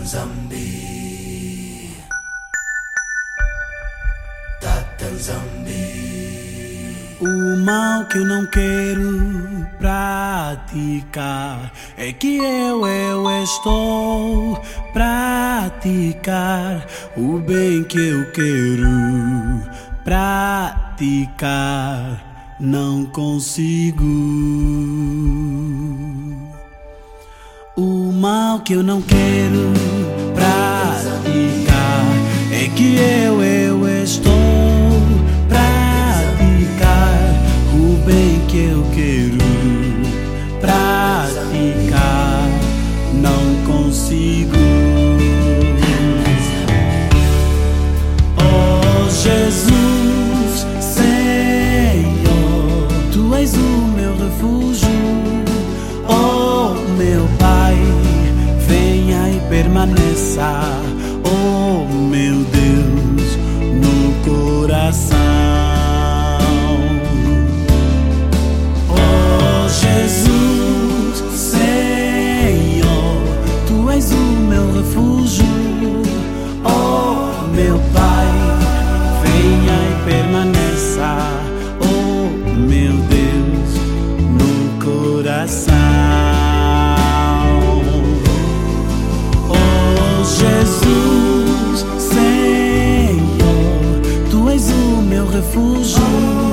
Tatanzambi. Tatanzambi. O mal que eu não quero praticar é que eu, eu estou praticar o bem que eu quero praticar não consigo. Mal que eu não quero praticar é que eu, eu estou praticar o bem que eu quero permaneça. Oh meu Deus, o meu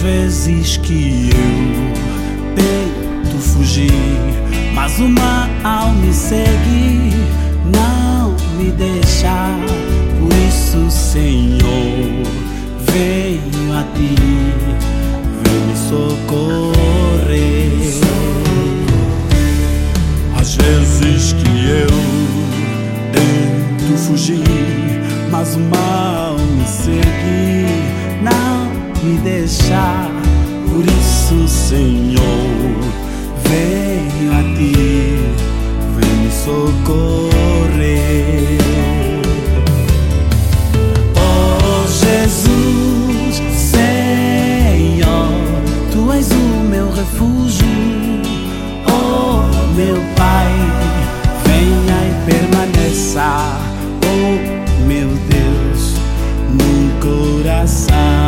vezes que eu tento fugir, mas o mal me segue, não me deixa. Por isso, Senhor, venho a ti, vem me socorrer. Às vezes que eu tento fugir, mas o me deixar. Por isso, Senhor, venho a ti, vem me socorrer. Oh Jesus, Senhor, Tu és o meu refúgio. Oh meu Pai, venha e permaneça. Oh meu Deus, no coração.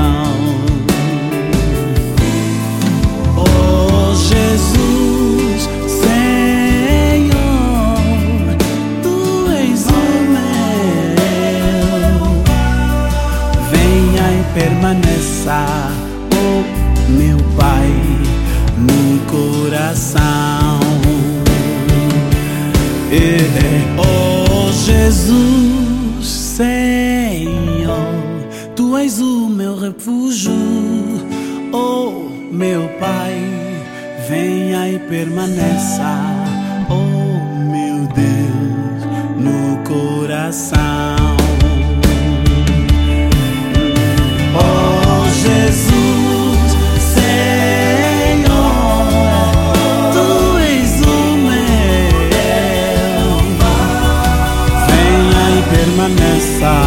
Permaneça, oh meu Pai, no coração. Eh, Oh Jesus, Senhor, Tu és o meu refúgio, oh meu Pai, venha e permaneça, oh meu Deus, no coração. passar.